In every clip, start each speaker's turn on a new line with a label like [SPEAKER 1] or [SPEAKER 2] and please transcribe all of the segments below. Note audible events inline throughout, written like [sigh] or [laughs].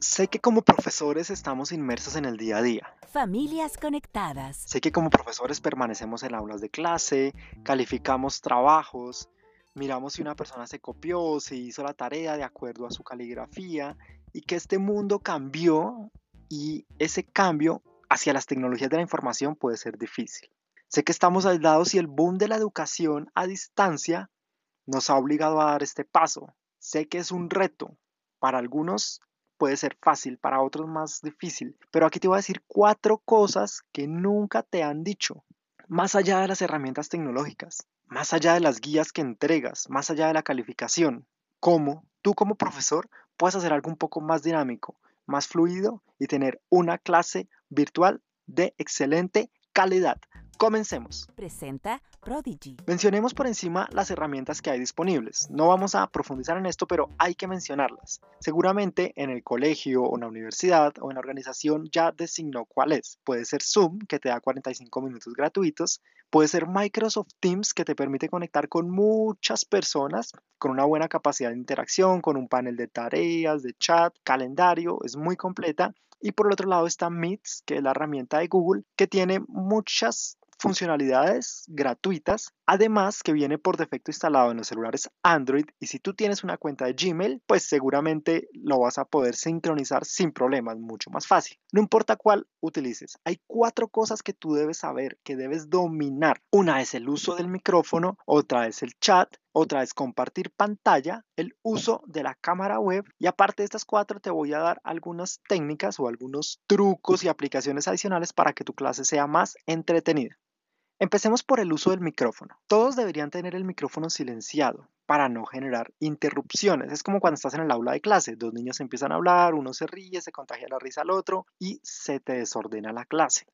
[SPEAKER 1] Sé que como profesores estamos inmersos en el día a día.
[SPEAKER 2] Familias conectadas.
[SPEAKER 1] Sé que como profesores permanecemos en aulas de clase, calificamos trabajos, miramos si una persona se copió, si hizo la tarea de acuerdo a su caligrafía y que este mundo cambió y ese cambio hacia las tecnologías de la información puede ser difícil. Sé que estamos aislados y el boom de la educación a distancia nos ha obligado a dar este paso. Sé que es un reto. Para algunos puede ser fácil, para otros más difícil. Pero aquí te voy a decir cuatro cosas que nunca te han dicho. Más allá de las herramientas tecnológicas, más allá de las guías que entregas, más allá de la calificación, cómo tú como profesor puedes hacer algo un poco más dinámico, más fluido y tener una clase virtual de excelente calidad. Comencemos.
[SPEAKER 2] Presenta Prodigy.
[SPEAKER 1] Mencionemos por encima las herramientas que hay disponibles. No vamos a profundizar en esto, pero hay que mencionarlas. Seguramente en el colegio o en la universidad o en la organización ya designó cuál es. Puede ser Zoom, que te da 45 minutos gratuitos. Puede ser Microsoft Teams, que te permite conectar con muchas personas con una buena capacidad de interacción, con un panel de tareas, de chat, calendario. Es muy completa. Y por el otro lado está Meets, que es la herramienta de Google, que tiene muchas funcionalidades gratuitas, además que viene por defecto instalado en los celulares Android y si tú tienes una cuenta de Gmail, pues seguramente lo vas a poder sincronizar sin problemas, mucho más fácil. No importa cuál utilices, hay cuatro cosas que tú debes saber, que debes dominar. Una es el uso del micrófono, otra es el chat, otra es compartir pantalla, el uso de la cámara web y aparte de estas cuatro te voy a dar algunas técnicas o algunos trucos y aplicaciones adicionales para que tu clase sea más entretenida. Empecemos por el uso del micrófono. Todos deberían tener el micrófono silenciado para no generar interrupciones. Es como cuando estás en el aula de clase, dos niños empiezan a hablar, uno se ríe, se contagia la risa al otro y se te desordena la clase.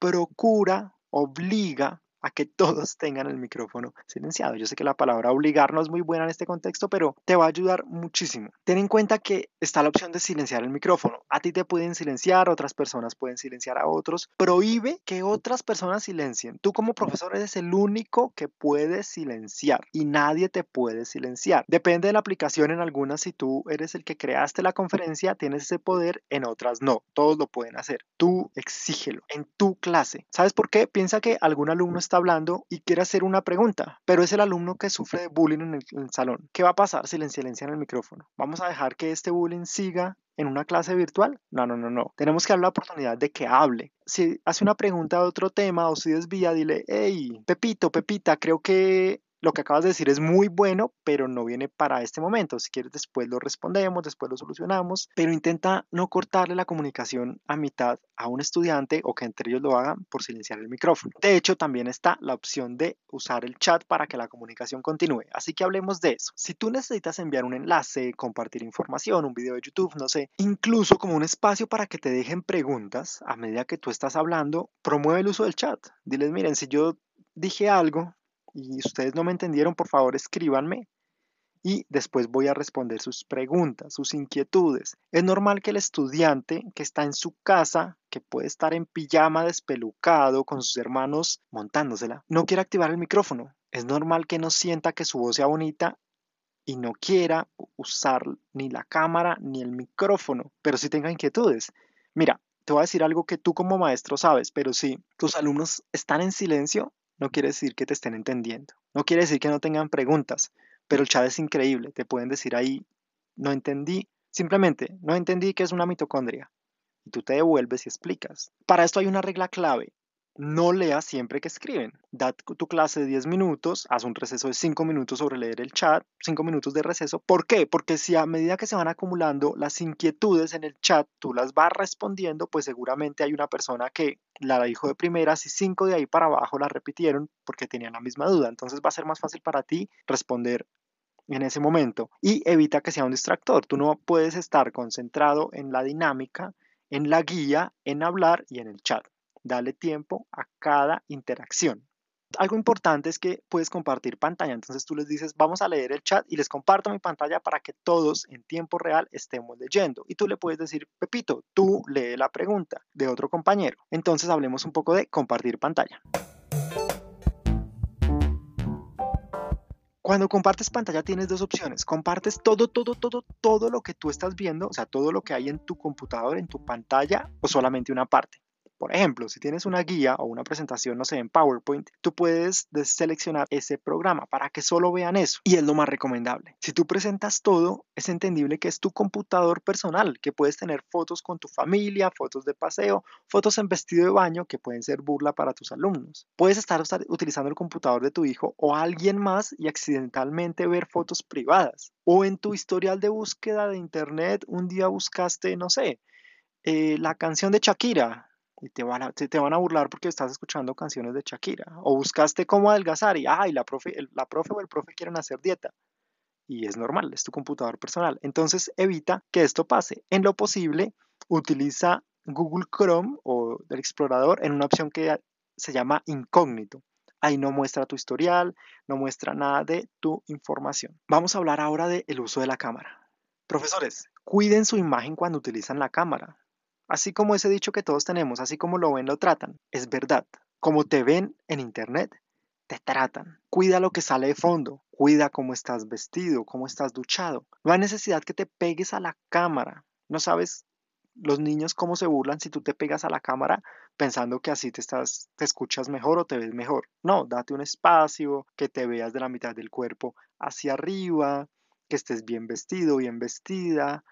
[SPEAKER 1] Procura, obliga a que todos tengan el micrófono silenciado. Yo sé que la palabra obligar no es muy buena en este contexto, pero te va a ayudar muchísimo. Ten en cuenta que está la opción de silenciar el micrófono. A ti te pueden silenciar, otras personas pueden silenciar a otros. Prohíbe que otras personas silencien. Tú como profesor eres el único que puede silenciar y nadie te puede silenciar. Depende de la aplicación en algunas, si tú eres el que creaste la conferencia, tienes ese poder, en otras no. Todos lo pueden hacer. Tú exígelo en tu clase. ¿Sabes por qué? Piensa que algún alumno está hablando y quiere hacer una pregunta, pero es el alumno que sufre de bullying en el, salón. ¿Qué va a pasar si le silencian el micrófono? ¿Vamos a dejar que este bullying siga en una clase virtual? No, no, no, no. Tenemos que darle la oportunidad de que hable. Si hace una pregunta de otro tema o si desvía, dile, hey, Pepito, Pepita, creo que lo que acabas de decir es muy bueno, pero no viene para este momento. Si quieres, después lo respondemos, después lo solucionamos, pero intenta no cortarle la comunicación a mitad a un estudiante o que entre ellos lo hagan por silenciar el micrófono. De hecho, también está la opción de usar el chat para que la comunicación continúe. Así que hablemos de eso. Si tú necesitas enviar un enlace, compartir información, un video de YouTube, no sé, incluso como un espacio para que te dejen preguntas a medida que tú estás hablando, promueve el uso del chat. Diles, miren, si yo dije algo y ustedes no me entendieron, por favor escríbanme y después voy a responder sus preguntas, sus inquietudes. Es normal que el estudiante que está en su casa, que puede estar en pijama despelucado con sus hermanos montándosela, no quiera activar el micrófono. Es normal que no sienta que su voz sea bonita y no quiera usar ni la cámara ni el micrófono, pero sí tenga inquietudes. Mira, te voy a decir algo que tú como maestro sabes, pero si tus alumnos están en silencio, no quiere decir que te estén entendiendo. No quiere decir que no tengan preguntas, pero el chat es increíble. Te pueden decir ahí, no entendí, simplemente, no entendí qué es una mitocondria. Y tú te devuelves y explicas. Para esto hay una regla clave. No leas siempre que escriben. Da tu clase de 10 minutos, haz un receso de 5 minutos sobre leer el chat, 5 minutos de receso. ¿Por qué? Porque si a medida que se van acumulando las inquietudes en el chat, tú las vas respondiendo, pues seguramente hay una persona que la dijo de primeras y 5 de ahí para abajo la repitieron porque tenían la misma duda. Entonces va a ser más fácil para ti responder en ese momento y evita que sea un distractor. Tú no puedes estar concentrado en la dinámica, en la guía, en hablar y en el chat. Dale tiempo a cada interacción. Algo importante es que puedes compartir pantalla. Entonces tú les dices, vamos a leer el chat y les comparto mi pantalla para que todos en tiempo real estemos leyendo. Y tú le puedes decir, Pepito, tú lee la pregunta de otro compañero. Entonces hablemos un poco de compartir pantalla. Cuando compartes pantalla tienes dos opciones. Compartes todo, todo, todo, todo lo que tú estás viendo, o sea, todo lo que hay en tu computador, en tu pantalla, o solamente una parte. Por ejemplo, si tienes una guía o una presentación, no sé, en PowerPoint, tú puedes seleccionar ese programa para que solo vean eso y es lo más recomendable. Si tú presentas todo, es entendible que es tu computador personal, que puedes tener fotos con tu familia, fotos de paseo, fotos en vestido de baño que pueden ser burla para tus alumnos. Puedes estar utilizando el computador de tu hijo o alguien más y accidentalmente ver fotos privadas. O en tu historial de búsqueda de internet, un día buscaste, no sé, eh, la canción de Shakira y te van, a, te a burlar porque estás escuchando canciones de Shakira. O buscaste cómo adelgazar y, la profe, la profe o el profe quieren hacer dieta. Y es normal, es tu computador personal. Entonces evita que esto pase. En lo posible, utiliza Google Chrome o el explorador en una opción que se llama incógnito. Ahí no muestra tu historial, no muestra nada de tu información. Vamos a hablar ahora del uso de la cámara. Profesores, cuiden su imagen cuando utilizan la cámara. Así como ese dicho que todos tenemos, así como lo ven, lo tratan. Es verdad. Como te ven en internet, te tratan. Cuida lo que sale de fondo. Cuida cómo estás vestido, cómo estás duchado. No hay necesidad que te pegues a la cámara. No sabes los niños cómo se burlan si tú te pegas a la cámara pensando que así te estás te escuchas mejor o te ves mejor. No, date un espacio, que te veas de la mitad del cuerpo hacia arriba, que estés bien vestido, bien vestida,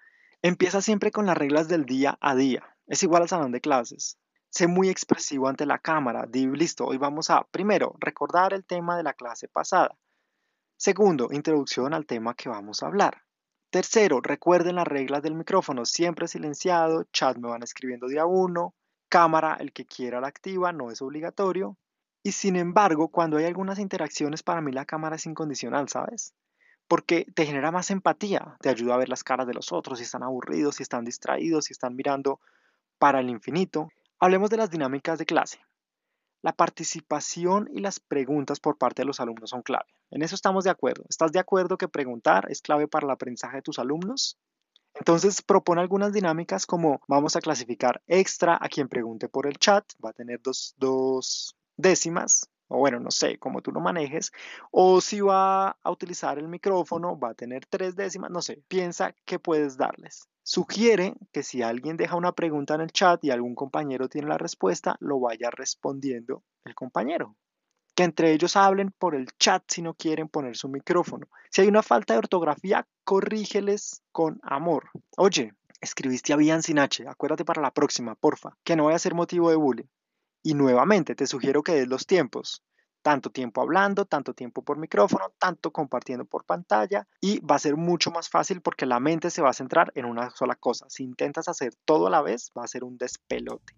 [SPEAKER 1] Empieza siempre con las reglas del día a día. Es igual al salón de clases. Sé muy expresivo ante la cámara. Di, listo, hoy vamos a, primero, recordar el tema de la clase pasada. Segundo, introducción al tema que vamos a hablar. Tercero, recuerden las reglas del micrófono, siempre silenciado, chat me van escribiendo día uno, cámara, el que quiera la activa, no es obligatorio. Y sin embargo, cuando hay algunas interacciones, para mí la cámara es incondicional, ¿sabes? Porque te genera más empatía, te ayuda a ver las caras de los otros, si están aburridos, si están distraídos, si están mirando para el infinito. Hablemos de las dinámicas de clase. La participación y las preguntas por parte de los alumnos son clave. En eso estamos de acuerdo. ¿Estás de acuerdo que preguntar es clave para el aprendizaje de tus alumnos? Entonces propone algunas dinámicas como vamos a clasificar extra a quien pregunte por el chat, va a tener dos, dos décimas, o bueno, no sé, cómo tú lo manejes, o si va a utilizar el micrófono, va a tener tres décimas, no sé, piensa qué puedes darles. Sugiere que si alguien deja una pregunta en el chat y algún compañero tiene la respuesta, lo vaya respondiendo el compañero. Que entre ellos hablen por el chat si no quieren poner su micrófono. Si hay una falta de ortografía, corrígeles con amor. Oye, escribiste a bien sin H, acuérdate para la próxima, porfa, que no vaya a ser motivo de bullying. Y nuevamente te sugiero que des los tiempos. Tanto tiempo hablando, tanto tiempo por micrófono, tanto compartiendo por pantalla y va a ser mucho más fácil porque la mente se va a centrar en una sola cosa. Si intentas hacer todo a la vez, va a ser un despelote.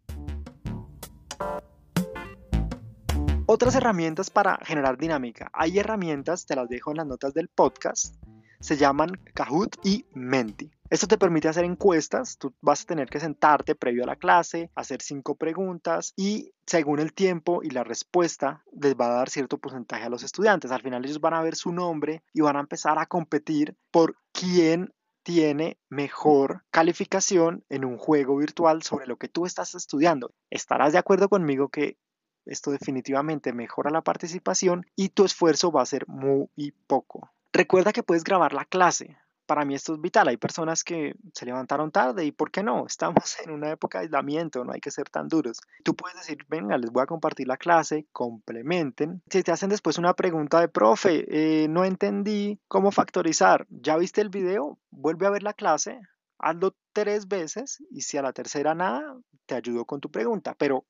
[SPEAKER 1] Otras herramientas para generar dinámica. Hay herramientas, te las dejo en las notas del podcast, se llaman Kahoot y Menti. Esto te permite hacer encuestas, tú vas a tener que sentarte previo a la clase, hacer cinco preguntas y según el tiempo y la respuesta les va a dar cierto porcentaje a los estudiantes. Al final ellos van a ver su nombre y van a empezar a competir por quién tiene mejor calificación en un juego virtual sobre lo que tú estás estudiando. Estarás de acuerdo conmigo que esto definitivamente mejora la participación y tu esfuerzo va a ser muy poco. Recuerda que puedes grabar la clase. Para mí esto es vital. Hay personas que se levantaron tarde y ¿por qué no? Estamos [laughs] en una época de aislamiento, no hay que ser tan duros. Tú puedes decir, venga, les voy a compartir la clase, complementen. Si te hacen después una pregunta de, profe, eh, no entendí cómo factorizar, ¿ya viste el video? Vuelve a ver la clase, hazlo tres veces y si a la tercera nada, te ayudo con tu pregunta, pero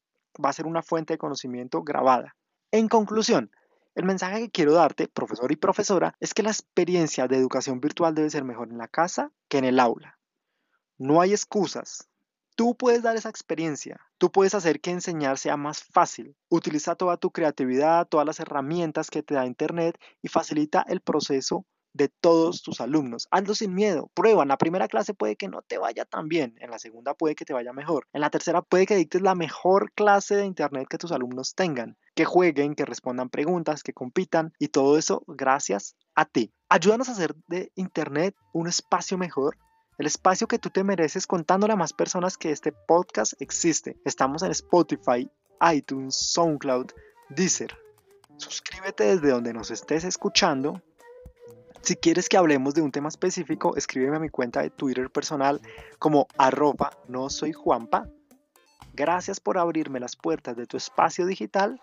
[SPEAKER 1] va a ser una fuente de conocimiento grabada. En conclusión, el mensaje que quiero darte, profesor y profesora, es que la experiencia de educación virtual debe ser mejor en la casa que en el aula. No hay excusas. Tú puedes dar esa experiencia. Tú puedes hacer que enseñar sea más fácil. Utiliza toda tu creatividad, todas las herramientas que te da Internet y facilita el proceso de todos tus alumnos. Hazlo sin miedo, prueba. En la primera clase puede que no te vaya tan bien, en la segunda puede que te vaya mejor, en la tercera puede que dictes la mejor clase de internet que tus alumnos tengan, que jueguen, que respondan preguntas, que compitan y todo eso gracias a ti. Ayúdanos a hacer de internet un espacio mejor el espacio que tú te mereces contándole a más personas que este podcast existe. Estamos en Spotify, iTunes, SoundCloud, Deezer. Suscríbete desde donde nos estés escuchando Si quieres que hablemos de un tema específico, escríbeme a mi cuenta de Twitter personal como arroba no soy Juanpa. Gracias por abrirme las puertas de tu espacio digital.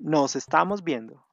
[SPEAKER 1] Nos estamos viendo.